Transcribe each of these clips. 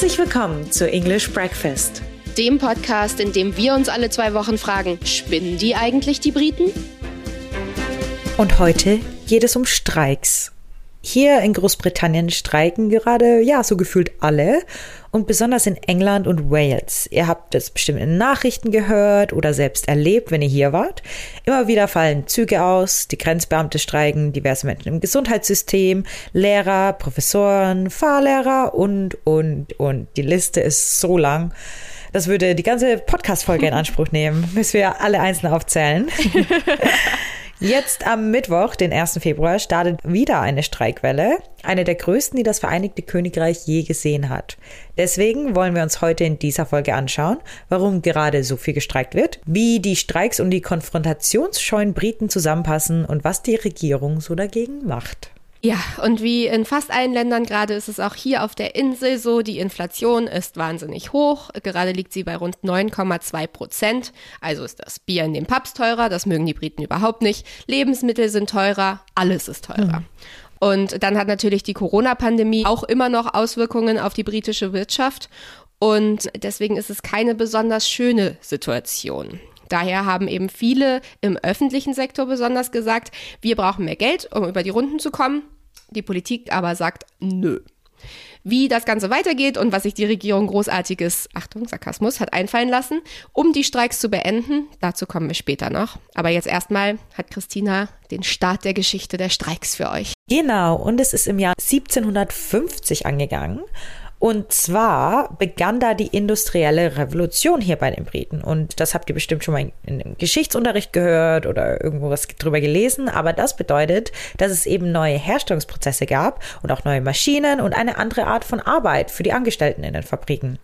Herzlich willkommen zu English Breakfast, dem Podcast, in dem wir uns alle zwei Wochen fragen, spinnen die eigentlich die Briten? Und heute geht es um Streiks. Hier in Großbritannien streiken gerade, ja, so gefühlt alle und besonders in England und Wales. Ihr habt es bestimmt in Nachrichten gehört oder selbst erlebt, wenn ihr hier wart. Immer wieder fallen Züge aus, die Grenzbeamte streiken, diverse Menschen im Gesundheitssystem, Lehrer, Professoren, Fahrlehrer und, und, und. Die Liste ist so lang. Das würde die ganze Podcast-Folge in Anspruch nehmen, müssen wir alle einzeln aufzählen. Jetzt am Mittwoch, den 1. Februar, startet wieder eine Streikwelle, eine der größten, die das Vereinigte Königreich je gesehen hat. Deswegen wollen wir uns heute in dieser Folge anschauen, warum gerade so viel gestreikt wird, wie die Streiks und die konfrontationsscheuen Briten zusammenpassen und was die Regierung so dagegen macht. Ja, und wie in fast allen Ländern gerade ist es auch hier auf der Insel so, die Inflation ist wahnsinnig hoch. Gerade liegt sie bei rund 9,2 Prozent. Also ist das Bier in den Pubs teurer, das mögen die Briten überhaupt nicht. Lebensmittel sind teurer, alles ist teurer. Mhm. Und dann hat natürlich die Corona-Pandemie auch immer noch Auswirkungen auf die britische Wirtschaft. Und deswegen ist es keine besonders schöne Situation. Daher haben eben viele im öffentlichen Sektor besonders gesagt, wir brauchen mehr Geld, um über die Runden zu kommen. Die Politik aber sagt, nö. Wie das Ganze weitergeht und was sich die Regierung großartiges, Achtung, Sarkasmus, hat einfallen lassen, um die Streiks zu beenden, dazu kommen wir später noch. Aber jetzt erstmal hat Christina den Start der Geschichte der Streiks für euch. Genau, und es ist im Jahr 1750 angegangen. Und zwar begann da die industrielle Revolution hier bei den Briten. Und das habt ihr bestimmt schon mal in, im Geschichtsunterricht gehört oder irgendwo was drüber gelesen. Aber das bedeutet, dass es eben neue Herstellungsprozesse gab und auch neue Maschinen und eine andere Art von Arbeit für die Angestellten in den Fabriken.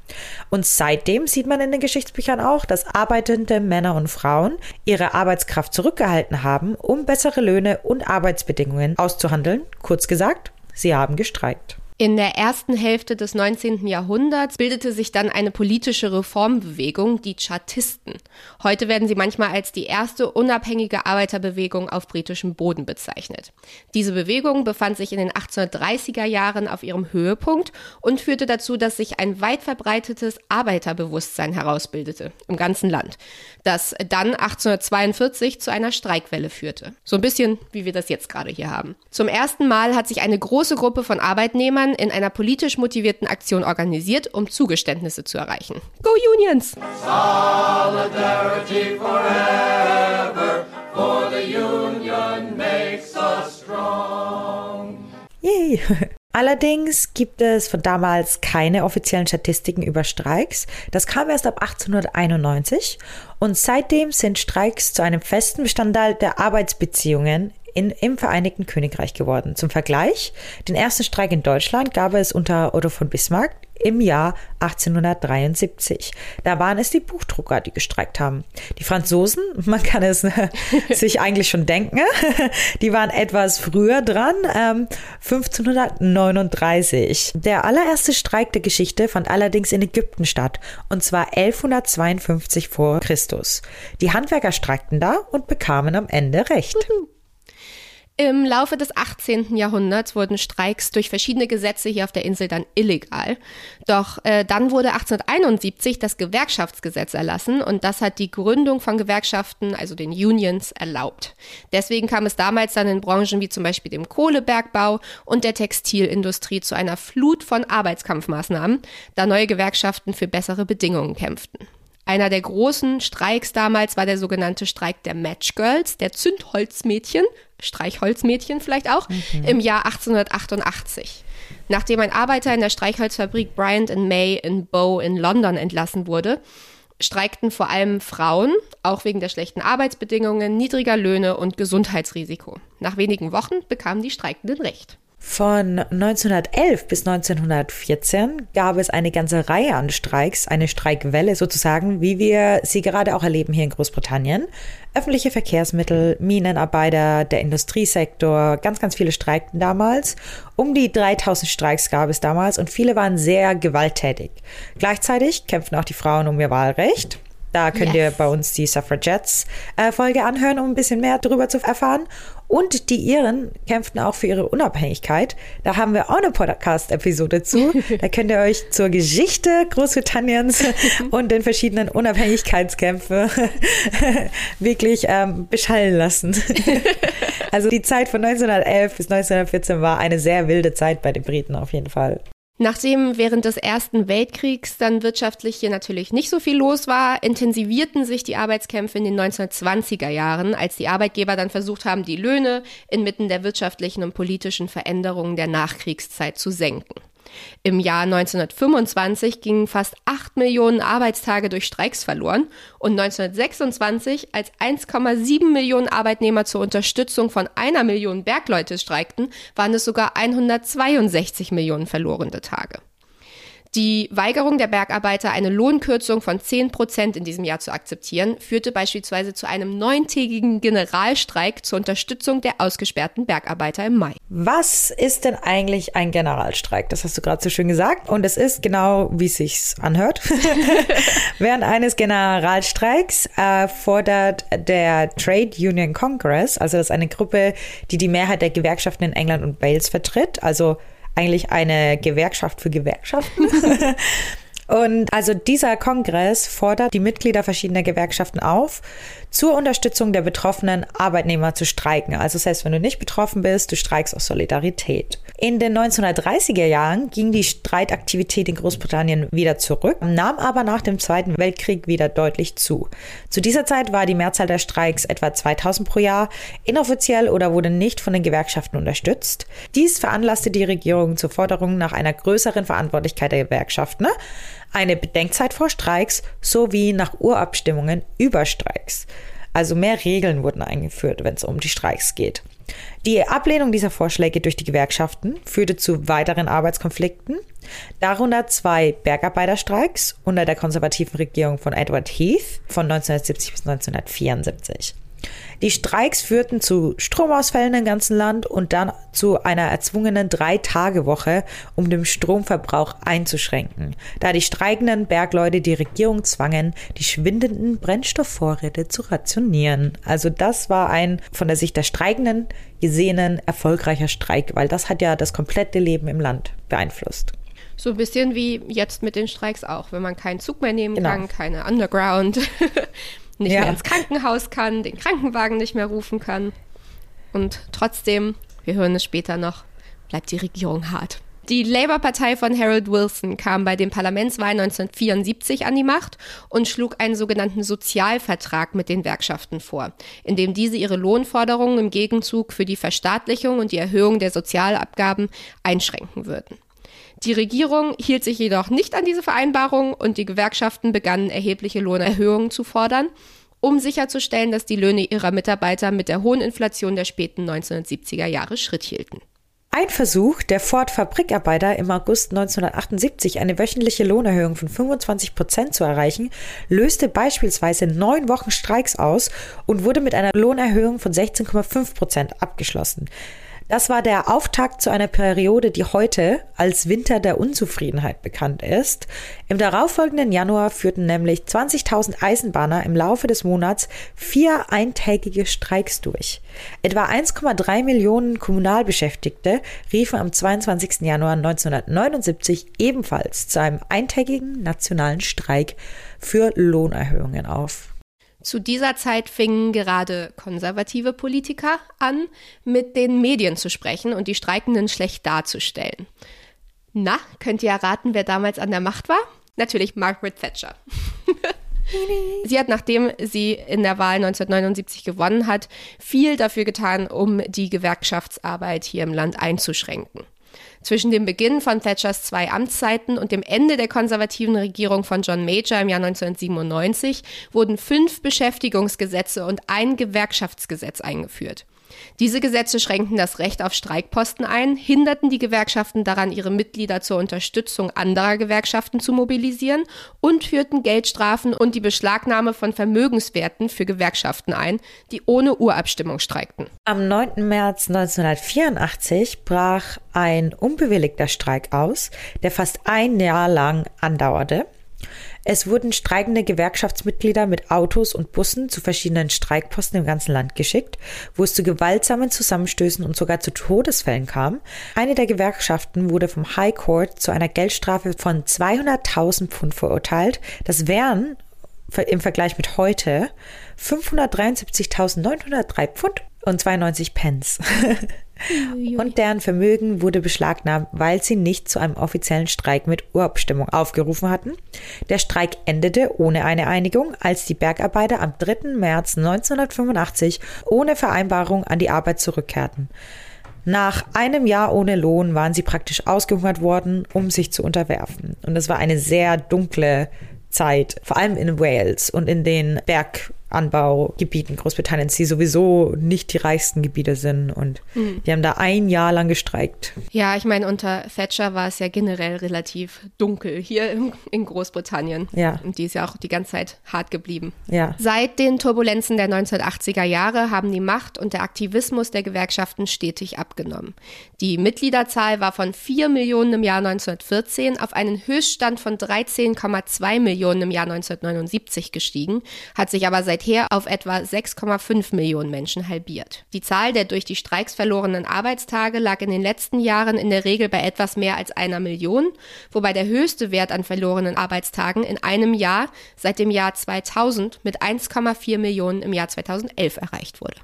Und seitdem sieht man in den Geschichtsbüchern auch, dass arbeitende Männer und Frauen ihre Arbeitskraft zurückgehalten haben, um bessere Löhne und Arbeitsbedingungen auszuhandeln. Kurz gesagt, sie haben gestreikt. In der ersten Hälfte des 19. Jahrhunderts bildete sich dann eine politische Reformbewegung, die Chartisten. Heute werden sie manchmal als die erste unabhängige Arbeiterbewegung auf britischem Boden bezeichnet. Diese Bewegung befand sich in den 1830er Jahren auf ihrem Höhepunkt und führte dazu, dass sich ein weit verbreitetes Arbeiterbewusstsein herausbildete im ganzen Land, das dann 1842 zu einer Streikwelle führte. So ein bisschen wie wir das jetzt gerade hier haben. Zum ersten Mal hat sich eine große Gruppe von Arbeitnehmern Bauern in einer politisch motivierten Aktion organisiert, um Zugeständnisse zu erreichen. Go Unions! Solidarity forever, for the Union makes us strong. Yay! Allerdings gibt es von damals keine offiziellen Statistiken über Streiks. Das kam erst ab 1891 und seitdem sind Streiks zu einem festen Bestandteil der Arbeitsbeziehungen in, im Vereinigten Königreich geworden. Zum Vergleich, den ersten Streik in Deutschland gab es unter Otto von Bismarck im Jahr 1873. Da waren es die Buchdrucker, die gestreikt haben. Die Franzosen, man kann es sich eigentlich schon denken, die waren etwas früher dran, ähm, 1539. Der allererste Streik der Geschichte fand allerdings in Ägypten statt, und zwar 1152 vor Christus. Die Handwerker streikten da und bekamen am Ende Recht. Im Laufe des 18. Jahrhunderts wurden Streiks durch verschiedene Gesetze hier auf der Insel dann illegal. Doch äh, dann wurde 1871 das Gewerkschaftsgesetz erlassen und das hat die Gründung von Gewerkschaften, also den Unions, erlaubt. Deswegen kam es damals dann in Branchen wie zum Beispiel dem Kohlebergbau und der Textilindustrie zu einer Flut von Arbeitskampfmaßnahmen, da neue Gewerkschaften für bessere Bedingungen kämpften. Einer der großen Streiks damals war der sogenannte Streik der Match Girls, der Zündholzmädchen, Streichholzmädchen vielleicht auch, mhm. im Jahr 1888. Nachdem ein Arbeiter in der Streichholzfabrik Bryant May in Bow in London entlassen wurde, streikten vor allem Frauen, auch wegen der schlechten Arbeitsbedingungen, niedriger Löhne und Gesundheitsrisiko. Nach wenigen Wochen bekamen die Streikenden Recht. Von 1911 bis 1914 gab es eine ganze Reihe an Streiks, eine Streikwelle sozusagen, wie wir sie gerade auch erleben hier in Großbritannien. Öffentliche Verkehrsmittel, Minenarbeiter, der Industriesektor, ganz, ganz viele streikten damals. Um die 3000 Streiks gab es damals und viele waren sehr gewalttätig. Gleichzeitig kämpften auch die Frauen um ihr Wahlrecht. Da könnt yes. ihr bei uns die Suffragettes-Folge äh, anhören, um ein bisschen mehr darüber zu erfahren. Und die Iren kämpften auch für ihre Unabhängigkeit. Da haben wir auch eine Podcast-Episode zu. Da könnt ihr euch zur Geschichte Großbritanniens und den verschiedenen Unabhängigkeitskämpfen wirklich ähm, beschallen lassen. also die Zeit von 1911 bis 1914 war eine sehr wilde Zeit bei den Briten auf jeden Fall. Nachdem während des Ersten Weltkriegs dann wirtschaftlich hier natürlich nicht so viel los war, intensivierten sich die Arbeitskämpfe in den 1920er Jahren, als die Arbeitgeber dann versucht haben, die Löhne inmitten der wirtschaftlichen und politischen Veränderungen der Nachkriegszeit zu senken. Im Jahr 1925 gingen fast 8 Millionen Arbeitstage durch Streiks verloren und 1926, als 1,7 Millionen Arbeitnehmer zur Unterstützung von einer Million Bergleute streikten, waren es sogar 162 Millionen verlorene Tage. Die Weigerung der Bergarbeiter, eine Lohnkürzung von 10 Prozent in diesem Jahr zu akzeptieren, führte beispielsweise zu einem neuntägigen Generalstreik zur Unterstützung der ausgesperrten Bergarbeiter im Mai. Was ist denn eigentlich ein Generalstreik? Das hast du gerade so schön gesagt. Und es ist genau, wie es sich anhört. Während eines Generalstreiks äh, fordert der Trade Union Congress, also das ist eine Gruppe, die die Mehrheit der Gewerkschaften in England und Wales vertritt, also eigentlich eine Gewerkschaft für Gewerkschaften. Und also dieser Kongress fordert die Mitglieder verschiedener Gewerkschaften auf, zur Unterstützung der betroffenen Arbeitnehmer zu streiken. Also selbst wenn du nicht betroffen bist, du streikst aus Solidarität. In den 1930er Jahren ging die Streitaktivität in Großbritannien wieder zurück, nahm aber nach dem Zweiten Weltkrieg wieder deutlich zu. Zu dieser Zeit war die Mehrzahl der Streiks etwa 2000 pro Jahr, inoffiziell oder wurde nicht von den Gewerkschaften unterstützt. Dies veranlasste die Regierung zur Forderung nach einer größeren Verantwortlichkeit der Gewerkschaften eine Bedenkzeit vor Streiks sowie nach Urabstimmungen über Streiks. Also mehr Regeln wurden eingeführt, wenn es um die Streiks geht. Die Ablehnung dieser Vorschläge durch die Gewerkschaften führte zu weiteren Arbeitskonflikten, darunter zwei Bergarbeiterstreiks unter der konservativen Regierung von Edward Heath von 1970 bis 1974. Die Streiks führten zu Stromausfällen im ganzen Land und dann zu einer erzwungenen Drei-Tage-Woche, um den Stromverbrauch einzuschränken, da die streikenden Bergleute die Regierung zwangen, die schwindenden Brennstoffvorräte zu rationieren. Also das war ein von der Sicht der Streikenden gesehenen erfolgreicher Streik, weil das hat ja das komplette Leben im Land beeinflusst. So ein bisschen wie jetzt mit den Streiks auch, wenn man keinen Zug mehr nehmen genau. kann, keine Underground. Nicht ja. mehr ins Krankenhaus kann, den Krankenwagen nicht mehr rufen kann. Und trotzdem, wir hören es später noch, bleibt die Regierung hart. Die Labour-Partei von Harold Wilson kam bei den Parlamentswahlen 1974 an die Macht und schlug einen sogenannten Sozialvertrag mit den Gewerkschaften vor, in dem diese ihre Lohnforderungen im Gegenzug für die Verstaatlichung und die Erhöhung der Sozialabgaben einschränken würden. Die Regierung hielt sich jedoch nicht an diese Vereinbarung und die Gewerkschaften begannen erhebliche Lohnerhöhungen zu fordern, um sicherzustellen, dass die Löhne ihrer Mitarbeiter mit der hohen Inflation der späten 1970er Jahre Schritt hielten. Ein Versuch der Ford-Fabrikarbeiter im August 1978 eine wöchentliche Lohnerhöhung von 25 Prozent zu erreichen, löste beispielsweise neun Wochen Streiks aus und wurde mit einer Lohnerhöhung von 16,5 Prozent abgeschlossen. Das war der Auftakt zu einer Periode, die heute als Winter der Unzufriedenheit bekannt ist. Im darauffolgenden Januar führten nämlich 20.000 Eisenbahner im Laufe des Monats vier eintägige Streiks durch. Etwa 1,3 Millionen Kommunalbeschäftigte riefen am 22. Januar 1979 ebenfalls zu einem eintägigen nationalen Streik für Lohnerhöhungen auf. Zu dieser Zeit fingen gerade konservative Politiker an, mit den Medien zu sprechen und die Streikenden schlecht darzustellen. Na, könnt ihr erraten, wer damals an der Macht war? Natürlich Margaret Thatcher. sie hat, nachdem sie in der Wahl 1979 gewonnen hat, viel dafür getan, um die Gewerkschaftsarbeit hier im Land einzuschränken. Zwischen dem Beginn von Thatchers zwei Amtszeiten und dem Ende der konservativen Regierung von John Major im Jahr 1997 wurden fünf Beschäftigungsgesetze und ein Gewerkschaftsgesetz eingeführt. Diese Gesetze schränkten das Recht auf Streikposten ein, hinderten die Gewerkschaften daran, ihre Mitglieder zur Unterstützung anderer Gewerkschaften zu mobilisieren und führten Geldstrafen und die Beschlagnahme von Vermögenswerten für Gewerkschaften ein, die ohne Urabstimmung streikten. Am 9. März 1984 brach ein unbewilligter Streik aus, der fast ein Jahr lang andauerte. Es wurden streikende Gewerkschaftsmitglieder mit Autos und Bussen zu verschiedenen Streikposten im ganzen Land geschickt, wo es zu gewaltsamen Zusammenstößen und sogar zu Todesfällen kam. Eine der Gewerkschaften wurde vom High Court zu einer Geldstrafe von 200.000 Pfund verurteilt. Das wären im Vergleich mit heute 573.903 Pfund und 92 Pence. und deren Vermögen wurde beschlagnahmt, weil sie nicht zu einem offiziellen Streik mit Urabstimmung aufgerufen hatten. Der Streik endete ohne eine Einigung, als die Bergarbeiter am 3. März 1985 ohne Vereinbarung an die Arbeit zurückkehrten. Nach einem Jahr ohne Lohn waren sie praktisch ausgehungert worden, um sich zu unterwerfen. Und es war eine sehr dunkle Zeit, vor allem in Wales und in den Berg Anbaugebieten Großbritanniens, die sowieso nicht die reichsten Gebiete sind. Und mhm. die haben da ein Jahr lang gestreikt. Ja, ich meine, unter Thatcher war es ja generell relativ dunkel hier in, in Großbritannien. Ja. Und die ist ja auch die ganze Zeit hart geblieben. Ja. Seit den Turbulenzen der 1980er Jahre haben die Macht und der Aktivismus der Gewerkschaften stetig abgenommen. Die Mitgliederzahl war von 4 Millionen im Jahr 1914 auf einen Höchststand von 13,2 Millionen im Jahr 1979 gestiegen, hat sich aber seit seither auf etwa 6,5 Millionen Menschen halbiert. Die Zahl der durch die Streiks verlorenen Arbeitstage lag in den letzten Jahren in der Regel bei etwas mehr als einer Million, wobei der höchste Wert an verlorenen Arbeitstagen in einem Jahr seit dem Jahr 2000 mit 1,4 Millionen im Jahr 2011 erreicht wurde.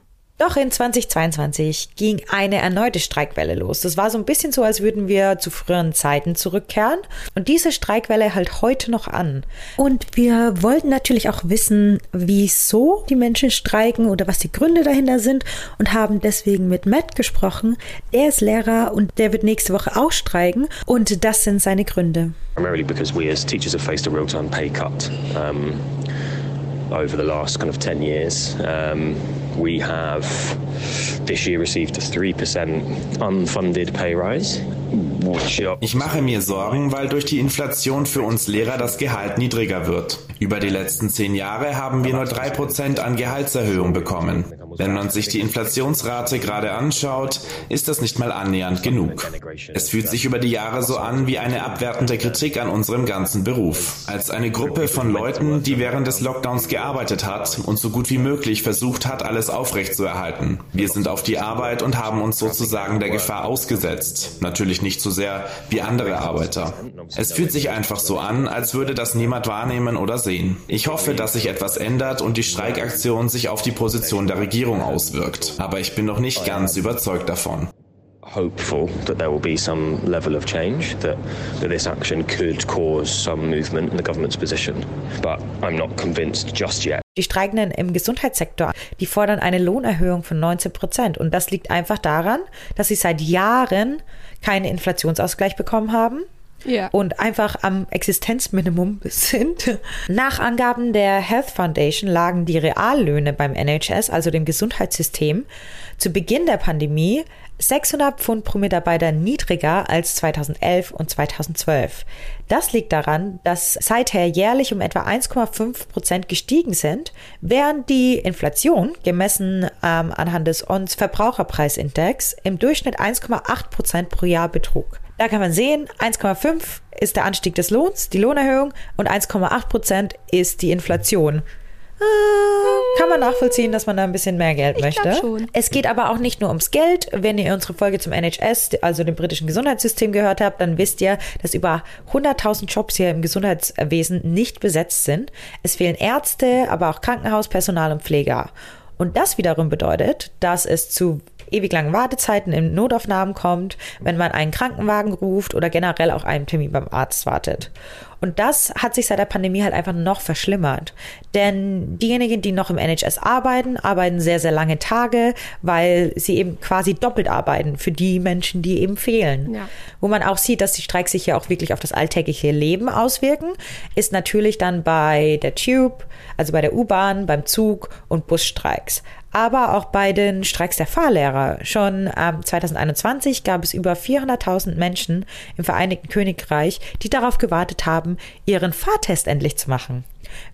Doch in 2022 ging eine erneute Streikwelle los. Das war so ein bisschen so, als würden wir zu früheren Zeiten zurückkehren. Und diese Streikwelle hält heute noch an. Und wir wollten natürlich auch wissen, wieso die Menschen streiken oder was die Gründe dahinter sind und haben deswegen mit Matt gesprochen. Er ist Lehrer und der wird nächste Woche auch streiken. Und das sind seine Gründe. Primarily because we as teachers have faced a real-time pay cut. Um over the last kind of 10 years. Um, we have this year received a 3% unfunded pay rise. Ich mache mir Sorgen, weil durch die Inflation für uns Lehrer das Gehalt niedriger wird. Über die letzten zehn Jahre haben wir nur drei Prozent an Gehaltserhöhung bekommen. Wenn man sich die Inflationsrate gerade anschaut, ist das nicht mal annähernd genug. Es fühlt sich über die Jahre so an wie eine abwertende Kritik an unserem ganzen Beruf. Als eine Gruppe von Leuten, die während des Lockdowns gearbeitet hat und so gut wie möglich versucht hat, alles aufrechtzuerhalten. Wir sind auf die Arbeit und haben uns sozusagen der Gefahr ausgesetzt. Natürlich nicht so sehr wie andere Arbeiter. Es fühlt sich einfach so an, als würde das niemand wahrnehmen oder sehen. Ich hoffe, dass sich etwas ändert und die Streikaktion sich auf die Position der Regierung auswirkt. Aber ich bin noch nicht ganz überzeugt davon hopeful that there will be some level of change, that, that this action could cause some movement in the government's position. But I'm not convinced just yet. Die Streikenden im Gesundheitssektor, die fordern eine Lohnerhöhung von 19 Prozent. Und das liegt einfach daran, dass sie seit Jahren keinen Inflationsausgleich bekommen haben. Ja. Und einfach am Existenzminimum sind. Nach Angaben der Health Foundation lagen die Reallöhne beim NHS, also dem Gesundheitssystem, zu Beginn der Pandemie 600 Pfund pro Mitarbeiter niedriger als 2011 und 2012. Das liegt daran, dass seither jährlich um etwa 1,5 Prozent gestiegen sind, während die Inflation, gemessen ähm, anhand des ONS Verbraucherpreisindex, im Durchschnitt 1,8 Prozent pro Jahr betrug. Da kann man sehen, 1,5 ist der Anstieg des Lohns, die Lohnerhöhung, und 1,8 Prozent ist die Inflation. Kann man nachvollziehen, dass man da ein bisschen mehr Geld ich möchte. Schon. Es geht aber auch nicht nur ums Geld. Wenn ihr unsere Folge zum NHS, also dem britischen Gesundheitssystem gehört habt, dann wisst ihr, dass über 100.000 Jobs hier im Gesundheitswesen nicht besetzt sind. Es fehlen Ärzte, aber auch Krankenhauspersonal und Pfleger. Und das wiederum bedeutet, dass es zu ewig langen Wartezeiten in Notaufnahmen kommt, wenn man einen Krankenwagen ruft oder generell auch einen Termin beim Arzt wartet. Und das hat sich seit der Pandemie halt einfach noch verschlimmert. Denn diejenigen, die noch im NHS arbeiten, arbeiten sehr, sehr lange Tage, weil sie eben quasi doppelt arbeiten für die Menschen, die eben fehlen. Ja. Wo man auch sieht, dass die Streiks sich ja auch wirklich auf das alltägliche Leben auswirken, ist natürlich dann bei der Tube, also bei der U-Bahn, beim Zug und Busstreiks aber auch bei den Streiks der Fahrlehrer. Schon ähm, 2021 gab es über 400.000 Menschen im Vereinigten Königreich, die darauf gewartet haben, ihren Fahrtest endlich zu machen.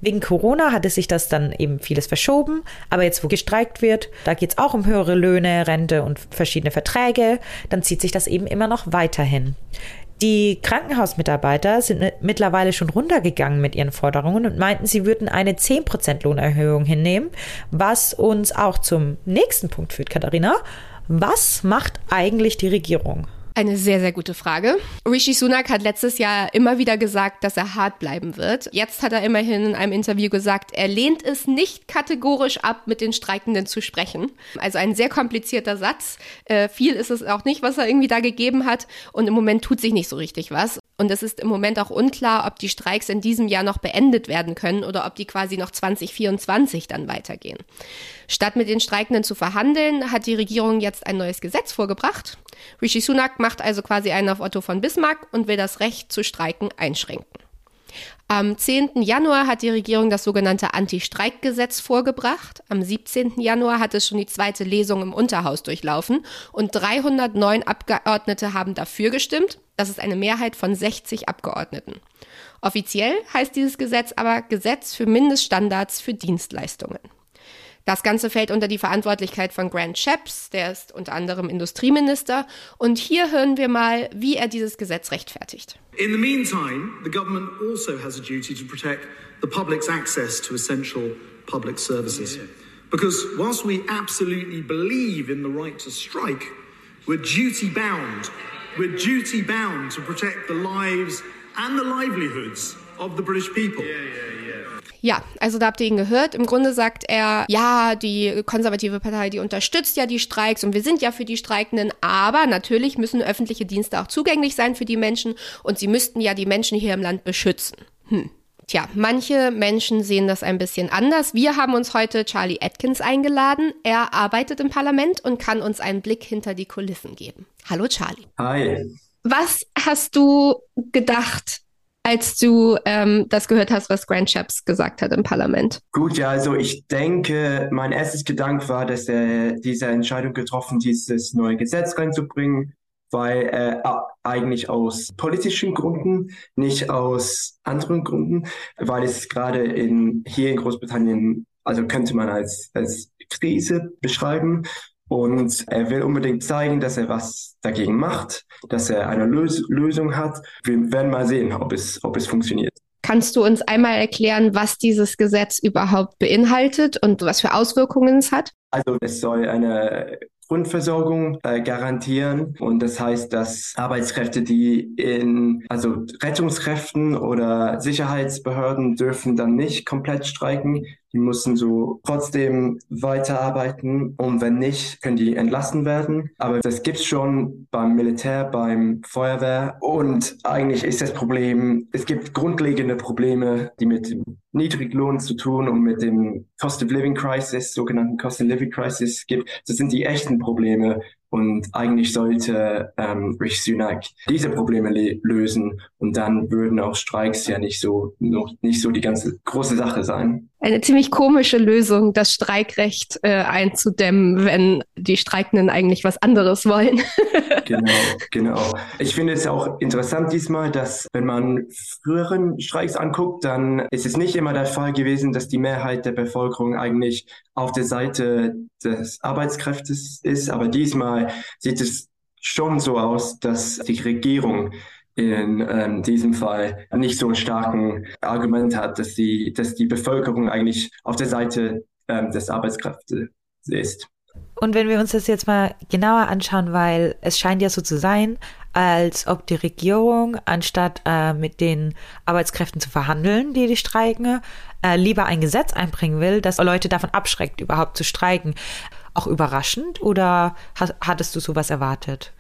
Wegen Corona hatte sich das dann eben vieles verschoben, aber jetzt, wo gestreikt wird, da geht es auch um höhere Löhne, Rente und verschiedene Verträge, dann zieht sich das eben immer noch weiterhin. Die Krankenhausmitarbeiter sind mittlerweile schon runtergegangen mit ihren Forderungen und meinten, sie würden eine 10% Lohnerhöhung hinnehmen, was uns auch zum nächsten Punkt führt, Katharina. Was macht eigentlich die Regierung? Eine sehr, sehr gute Frage. Rishi Sunak hat letztes Jahr immer wieder gesagt, dass er hart bleiben wird. Jetzt hat er immerhin in einem Interview gesagt, er lehnt es nicht kategorisch ab, mit den Streikenden zu sprechen. Also ein sehr komplizierter Satz. Äh, viel ist es auch nicht, was er irgendwie da gegeben hat. Und im Moment tut sich nicht so richtig was. Und es ist im Moment auch unklar, ob die Streiks in diesem Jahr noch beendet werden können oder ob die quasi noch 2024 dann weitergehen. Statt mit den Streikenden zu verhandeln, hat die Regierung jetzt ein neues Gesetz vorgebracht. Rishi Sunak macht also quasi einen auf Otto von Bismarck und will das Recht zu streiken einschränken. Am 10. Januar hat die Regierung das sogenannte Anti-Streik-Gesetz vorgebracht. Am 17. Januar hat es schon die zweite Lesung im Unterhaus durchlaufen und 309 Abgeordnete haben dafür gestimmt. Das ist eine Mehrheit von 60 Abgeordneten. Offiziell heißt dieses Gesetz aber Gesetz für Mindeststandards für Dienstleistungen. Das Ganze fällt unter die Verantwortlichkeit von Grant Shapps, der ist unter anderem Industrieminister. Und hier hören wir mal, wie er dieses Gesetz rechtfertigt. In the meantime, the government also has a duty to protect the public's access to essential public services. Because whilst we absolutely believe in the right to strike, we're duty bound. We're duty bound to protect the lives and the livelihoods of the British people. Yeah, yeah, yeah. Ja, also da habt ihr ihn gehört. Im Grunde sagt er, ja, die konservative Partei, die unterstützt ja die Streiks und wir sind ja für die Streikenden, aber natürlich müssen öffentliche Dienste auch zugänglich sein für die Menschen und sie müssten ja die Menschen hier im Land beschützen. Hm. Tja, manche Menschen sehen das ein bisschen anders. Wir haben uns heute Charlie Atkins eingeladen. Er arbeitet im Parlament und kann uns einen Blick hinter die Kulissen geben. Hallo Charlie. Hi. Was hast du gedacht, als du ähm, das gehört hast, was Grant Shapps gesagt hat im Parlament? Gut, ja, also ich denke, mein erstes Gedanke war, dass er diese Entscheidung getroffen, dieses neue Gesetz reinzubringen, weil äh, eigentlich aus politischen Gründen, nicht aus anderen Gründen, weil es gerade in hier in Großbritannien, also könnte man als als Krise beschreiben und er will unbedingt zeigen, dass er was dagegen macht, dass er eine Lös Lösung hat. Wir werden mal sehen, ob es, ob es funktioniert. Kannst du uns einmal erklären, was dieses Gesetz überhaupt beinhaltet und was für Auswirkungen es hat? Also es soll eine Grundversorgung äh, garantieren. Und das heißt, dass Arbeitskräfte, die in, also Rettungskräften oder Sicherheitsbehörden dürfen dann nicht komplett streiken. Die müssen so trotzdem weiterarbeiten und wenn nicht, können die entlassen werden. Aber das gibt's schon beim Militär, beim Feuerwehr und eigentlich ist das Problem, es gibt grundlegende Probleme, die mit dem Niedriglohn zu tun und mit dem Cost of Living Crisis, sogenannten Cost of Living Crisis gibt. Das sind die echten Probleme, und eigentlich sollte ähm, Rishi Sunak diese Probleme lösen und dann würden auch Streiks ja nicht so noch nicht so die ganze große Sache sein. Eine ziemlich komische Lösung, das Streikrecht äh, einzudämmen, wenn die Streikenden eigentlich was anderes wollen. genau, genau. Ich finde es auch interessant diesmal, dass wenn man früheren Streiks anguckt, dann ist es nicht immer der Fall gewesen, dass die Mehrheit der Bevölkerung eigentlich auf der Seite des Arbeitskräftes ist, aber diesmal Mal sieht es schon so aus, dass die Regierung in ähm, diesem Fall nicht so ein starken Argument hat, dass die, dass die Bevölkerung eigentlich auf der Seite ähm, des Arbeitskräftes ist. Und wenn wir uns das jetzt mal genauer anschauen, weil es scheint ja so zu sein, als ob die Regierung, anstatt äh, mit den Arbeitskräften zu verhandeln, die die streiken, äh, lieber ein Gesetz einbringen will, das Leute davon abschreckt, überhaupt zu streiken auch überraschend oder hattest du sowas erwartet?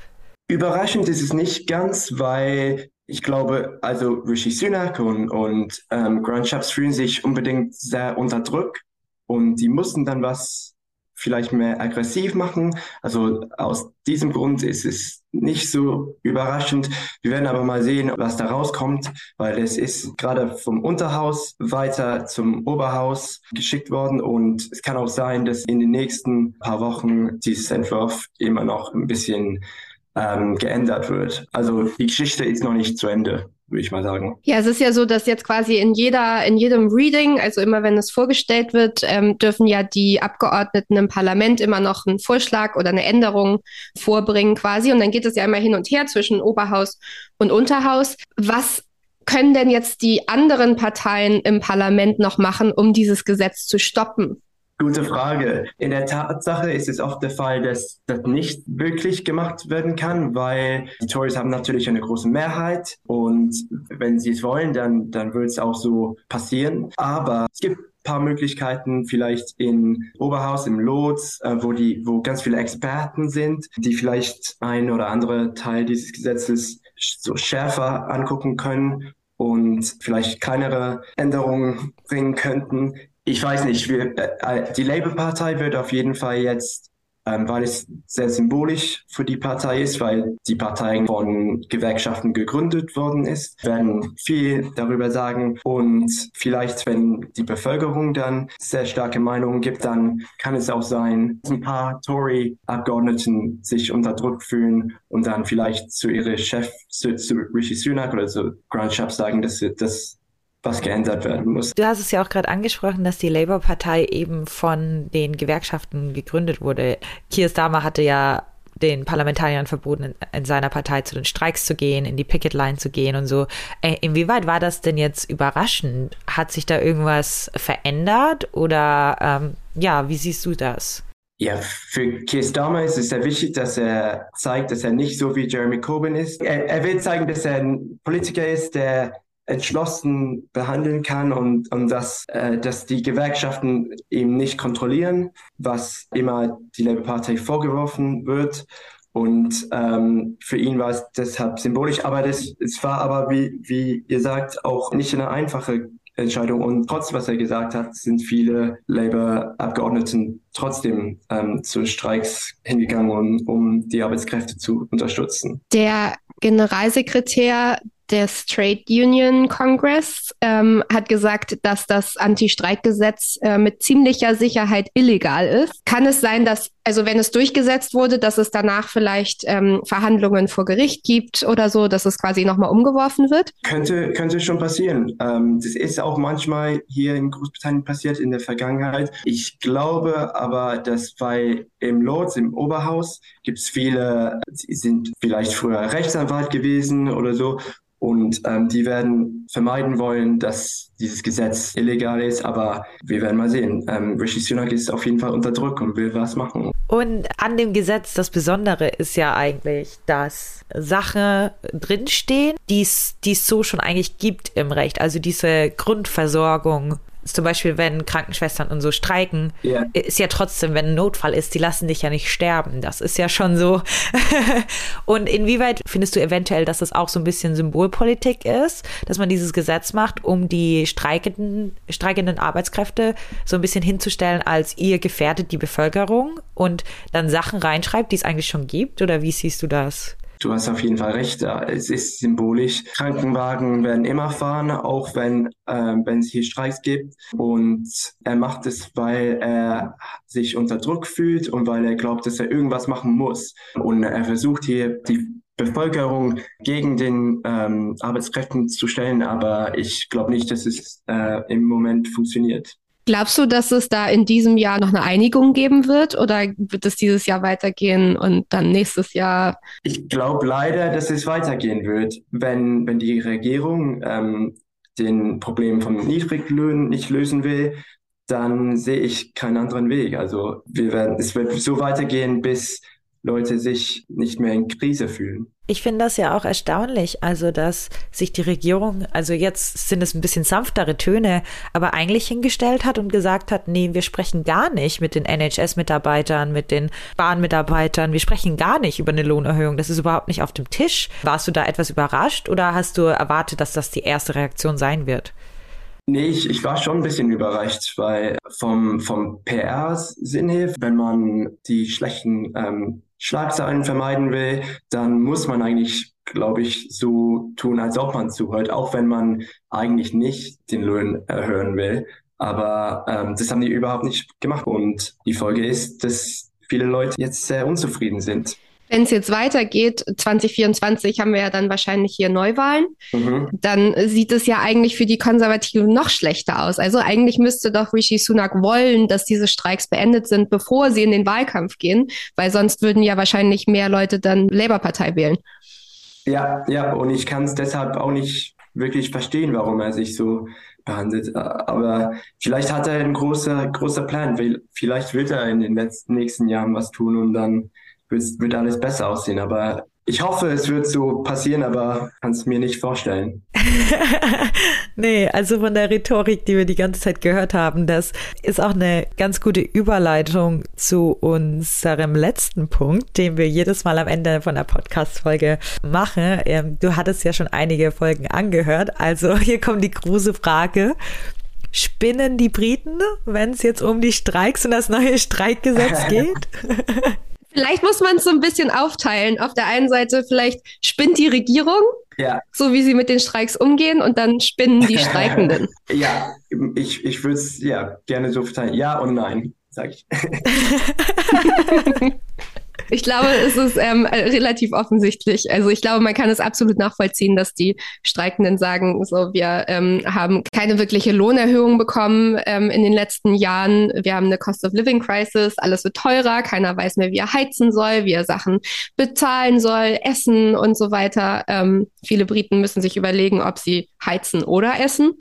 Überraschend ist es nicht ganz, weil ich glaube, also Rishi Sunak und, und ähm, Grant Shapps fühlen sich unbedingt sehr unter Druck und die mussten dann was vielleicht mehr aggressiv machen. Also aus diesem Grund ist es nicht so überraschend. Wir werden aber mal sehen, was da rauskommt, weil es ist gerade vom Unterhaus weiter zum Oberhaus geschickt worden und es kann auch sein, dass in den nächsten paar Wochen dieses Entwurf immer noch ein bisschen ähm, geändert wird. Also die Geschichte ist noch nicht zu Ende würde ich mal sagen. Ja, es ist ja so, dass jetzt quasi in jeder, in jedem Reading, also immer wenn es vorgestellt wird, ähm, dürfen ja die Abgeordneten im Parlament immer noch einen Vorschlag oder eine Änderung vorbringen quasi. Und dann geht es ja immer hin und her zwischen Oberhaus und Unterhaus. Was können denn jetzt die anderen Parteien im Parlament noch machen, um dieses Gesetz zu stoppen? Gute Frage. In der Tatsache ist es oft der Fall, dass das nicht wirklich gemacht werden kann, weil die Tories haben natürlich eine große Mehrheit und wenn sie es wollen, dann, dann wird es auch so passieren. Aber es gibt paar Möglichkeiten, vielleicht in Oberhaus, im Lotz, äh, wo die, wo ganz viele Experten sind, die vielleicht ein oder andere Teil dieses Gesetzes so schärfer angucken können und vielleicht kleinere Änderungen bringen könnten. Ich weiß nicht, wir, äh, die Labour-Partei wird auf jeden Fall jetzt, ähm, weil es sehr symbolisch für die Partei ist, weil die Partei von Gewerkschaften gegründet worden ist, werden viel darüber sagen. Und vielleicht, wenn die Bevölkerung dann sehr starke Meinungen gibt, dann kann es auch sein, dass ein paar Tory-Abgeordneten sich unter Druck fühlen und dann vielleicht zu ihrem Chef, zu, zu Rishi Sunak oder zu Grant Shapps sagen, dass, dass was geändert werden muss. Du hast es ja auch gerade angesprochen, dass die Labour-Partei eben von den Gewerkschaften gegründet wurde. Keir Starmer hatte ja den Parlamentariern verboten, in, in, seiner Partei zu den Streiks zu gehen, in die Picket Line zu gehen und so. Inwieweit war das denn jetzt überraschend? Hat sich da irgendwas verändert oder ähm, ja, wie siehst du das? Ja, für Keir Starmer ist es sehr wichtig, dass er zeigt, dass er nicht so wie Jeremy Corbyn ist. Er, er will zeigen, dass er ein Politiker ist, der entschlossen behandeln kann und, und dass, äh, dass die Gewerkschaften eben nicht kontrollieren, was immer die Labour-Partei vorgeworfen wird. Und ähm, für ihn war es deshalb symbolisch, aber das, es war aber, wie, wie ihr sagt, auch nicht eine einfache Entscheidung. Und trotz was er gesagt hat, sind viele Labour-Abgeordneten trotzdem ähm, zu Streiks hingegangen, um, um die Arbeitskräfte zu unterstützen. Der Generalsekretär des Trade Union Congress ähm, hat gesagt, dass das Anti-Streikgesetz äh, mit ziemlicher Sicherheit illegal ist. Kann es sein, dass, also wenn es durchgesetzt wurde, dass es danach vielleicht ähm, Verhandlungen vor Gericht gibt oder so, dass es quasi nochmal umgeworfen wird? Könnte, könnte schon passieren. Ähm, das ist auch manchmal hier in Großbritannien passiert in der Vergangenheit. Ich glaube aber, dass bei im Lords, im Oberhaus, gibt es viele, sie sind vielleicht früher Rechtsanwalt gewesen oder so und ähm, die werden vermeiden wollen, dass dieses Gesetz illegal ist, aber wir werden mal sehen. Ähm, Rishi Sunak ist auf jeden Fall unter Druck und will was machen. Und an dem Gesetz, das Besondere ist ja eigentlich, dass Sachen drinstehen, die es so schon eigentlich gibt im Recht. Also diese Grundversorgung zum Beispiel, wenn Krankenschwestern und so streiken, yeah. ist ja trotzdem, wenn ein Notfall ist, die lassen dich ja nicht sterben. Das ist ja schon so. und inwieweit findest du eventuell, dass das auch so ein bisschen Symbolpolitik ist, dass man dieses Gesetz macht, um die streikenden, streikenden Arbeitskräfte so ein bisschen hinzustellen, als ihr gefährdet die Bevölkerung und dann Sachen reinschreibt, die es eigentlich schon gibt? Oder wie siehst du das? Du hast auf jeden Fall recht. Es ist symbolisch. Krankenwagen werden immer fahren, auch wenn, äh, wenn es hier Streiks gibt. Und er macht es, weil er sich unter Druck fühlt und weil er glaubt, dass er irgendwas machen muss. Und er versucht hier die Bevölkerung gegen den ähm, Arbeitskräften zu stellen, aber ich glaube nicht, dass es äh, im Moment funktioniert. Glaubst du, dass es da in diesem Jahr noch eine Einigung geben wird oder wird es dieses Jahr weitergehen und dann nächstes Jahr? Ich glaube leider, dass es weitergehen wird, wenn, wenn die Regierung ähm, den Problem von Niedriglöhnen nicht lösen will, dann sehe ich keinen anderen Weg. Also wir werden, es wird so weitergehen, bis Leute sich nicht mehr in Krise fühlen. Ich finde das ja auch erstaunlich, also dass sich die Regierung, also jetzt sind es ein bisschen sanftere Töne, aber eigentlich hingestellt hat und gesagt hat, nee, wir sprechen gar nicht mit den NHS-Mitarbeitern, mit den Bahnmitarbeitern, wir sprechen gar nicht über eine Lohnerhöhung, das ist überhaupt nicht auf dem Tisch. Warst du da etwas überrascht oder hast du erwartet, dass das die erste Reaktion sein wird? Nee, ich, ich war schon ein bisschen überrascht, weil vom, vom PR-Sinn her, wenn man die schlechten ähm, Schlagzeilen vermeiden will, dann muss man eigentlich, glaube ich, so tun, als ob man zuhört, auch wenn man eigentlich nicht den Lohn erhöhen will. Aber ähm, das haben die überhaupt nicht gemacht. Und die Folge ist, dass viele Leute jetzt sehr unzufrieden sind. Wenn es jetzt weitergeht, 2024 haben wir ja dann wahrscheinlich hier Neuwahlen, mhm. dann sieht es ja eigentlich für die Konservativen noch schlechter aus. Also eigentlich müsste doch Rishi Sunak wollen, dass diese Streiks beendet sind, bevor sie in den Wahlkampf gehen, weil sonst würden ja wahrscheinlich mehr Leute dann Labour-Partei wählen. Ja, ja, und ich kann es deshalb auch nicht wirklich verstehen, warum er sich so behandelt. Aber vielleicht hat er einen großen, großen Plan. Vielleicht wird er in den letzten, nächsten Jahren was tun und dann wird, alles besser aussehen. Aber ich hoffe, es wird so passieren, aber kann es mir nicht vorstellen. nee, also von der Rhetorik, die wir die ganze Zeit gehört haben, das ist auch eine ganz gute Überleitung zu unserem letzten Punkt, den wir jedes Mal am Ende von der Podcast-Folge machen. Ähm, du hattest ja schon einige Folgen angehört, also hier kommt die große Frage. Spinnen die Briten, wenn es jetzt um die Streiks und das neue Streikgesetz geht? Vielleicht muss man es so ein bisschen aufteilen. Auf der einen Seite vielleicht spinnt die Regierung, ja. so wie sie mit den Streiks umgehen, und dann spinnen die Streikenden. ja, ich, ich würde es ja gerne so verteilen. Ja und nein, sage ich. Ich glaube, es ist ähm, relativ offensichtlich. Also ich glaube, man kann es absolut nachvollziehen, dass die Streikenden sagen, so wir ähm, haben keine wirkliche Lohnerhöhung bekommen ähm, in den letzten Jahren. Wir haben eine Cost of Living Crisis, alles wird teurer, keiner weiß mehr, wie er heizen soll, wie er Sachen bezahlen soll, essen und so weiter. Ähm, viele Briten müssen sich überlegen, ob sie heizen oder essen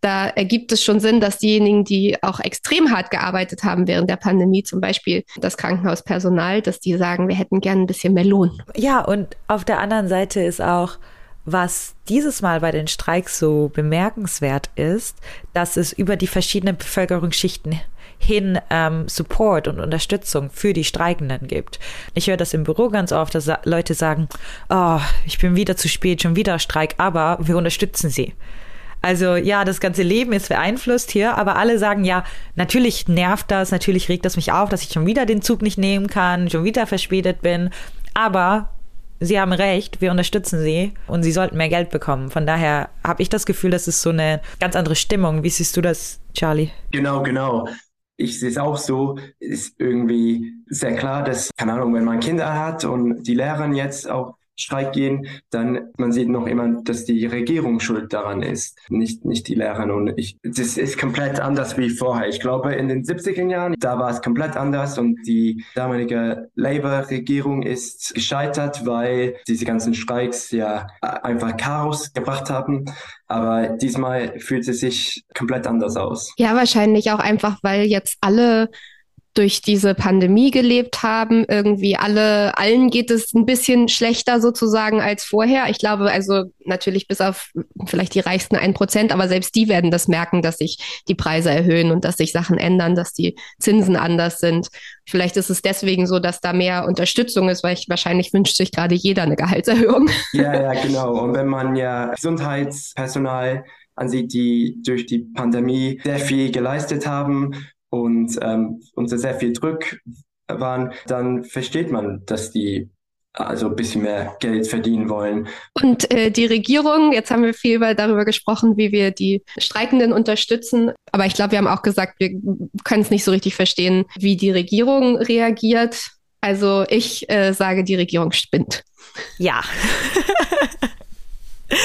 da ergibt es schon Sinn, dass diejenigen, die auch extrem hart gearbeitet haben während der Pandemie, zum Beispiel das Krankenhauspersonal, dass die sagen, wir hätten gern ein bisschen mehr Lohn. Ja, und auf der anderen Seite ist auch, was dieses Mal bei den Streiks so bemerkenswert ist, dass es über die verschiedenen Bevölkerungsschichten hin ähm, Support und Unterstützung für die Streikenden gibt. Ich höre das im Büro ganz oft, dass Leute sagen, oh, ich bin wieder zu spät, schon wieder Streik, aber wir unterstützen sie. Also ja, das ganze Leben ist beeinflusst hier, aber alle sagen ja, natürlich nervt das, natürlich regt das mich auf, dass ich schon wieder den Zug nicht nehmen kann, schon wieder verspätet bin. Aber Sie haben recht, wir unterstützen Sie und Sie sollten mehr Geld bekommen. Von daher habe ich das Gefühl, das ist so eine ganz andere Stimmung. Wie siehst du das, Charlie? Genau, genau. Ich sehe es auch so, ist irgendwie sehr klar, dass, keine Ahnung, wenn man Kinder hat und die Lehrer jetzt auch Streik gehen, dann man sieht noch immer, dass die Regierung schuld daran ist, nicht, nicht die Lehrer. Und ich, das ist komplett anders wie vorher. Ich glaube, in den 70er Jahren, da war es komplett anders und die damalige Labour-Regierung ist gescheitert, weil diese ganzen Streiks ja einfach Chaos gebracht haben. Aber diesmal fühlt es sich komplett anders aus. Ja, wahrscheinlich auch einfach, weil jetzt alle durch diese Pandemie gelebt haben. Irgendwie alle, allen geht es ein bisschen schlechter sozusagen als vorher. Ich glaube, also natürlich bis auf vielleicht die reichsten ein Prozent, aber selbst die werden das merken, dass sich die Preise erhöhen und dass sich Sachen ändern, dass die Zinsen anders sind. Vielleicht ist es deswegen so, dass da mehr Unterstützung ist, weil ich wahrscheinlich wünscht sich gerade jeder eine Gehaltserhöhung. Ja, ja, genau. Und wenn man ja Gesundheitspersonal ansieht, die durch die Pandemie sehr viel geleistet haben und ähm, unter sehr viel Druck waren, dann versteht man, dass die also ein bisschen mehr Geld verdienen wollen. Und äh, die Regierung, jetzt haben wir viel darüber gesprochen, wie wir die Streikenden unterstützen. Aber ich glaube, wir haben auch gesagt, wir können es nicht so richtig verstehen, wie die Regierung reagiert. Also ich äh, sage, die Regierung spinnt. Ja.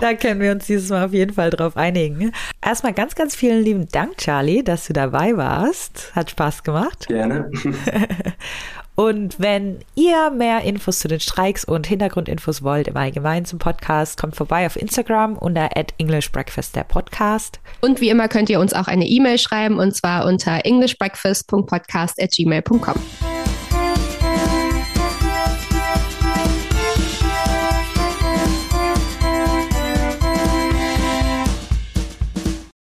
Da können wir uns dieses Mal auf jeden Fall drauf einigen. Erstmal ganz, ganz vielen lieben Dank, Charlie, dass du dabei warst. Hat Spaß gemacht. Gerne. Und wenn ihr mehr Infos zu den Streiks und Hintergrundinfos wollt im Allgemeinen zum Podcast, kommt vorbei auf Instagram unter @englishbreakfast der Podcast. Und wie immer könnt ihr uns auch eine E-Mail schreiben und zwar unter englishbreakfast.podcast@gmail.com.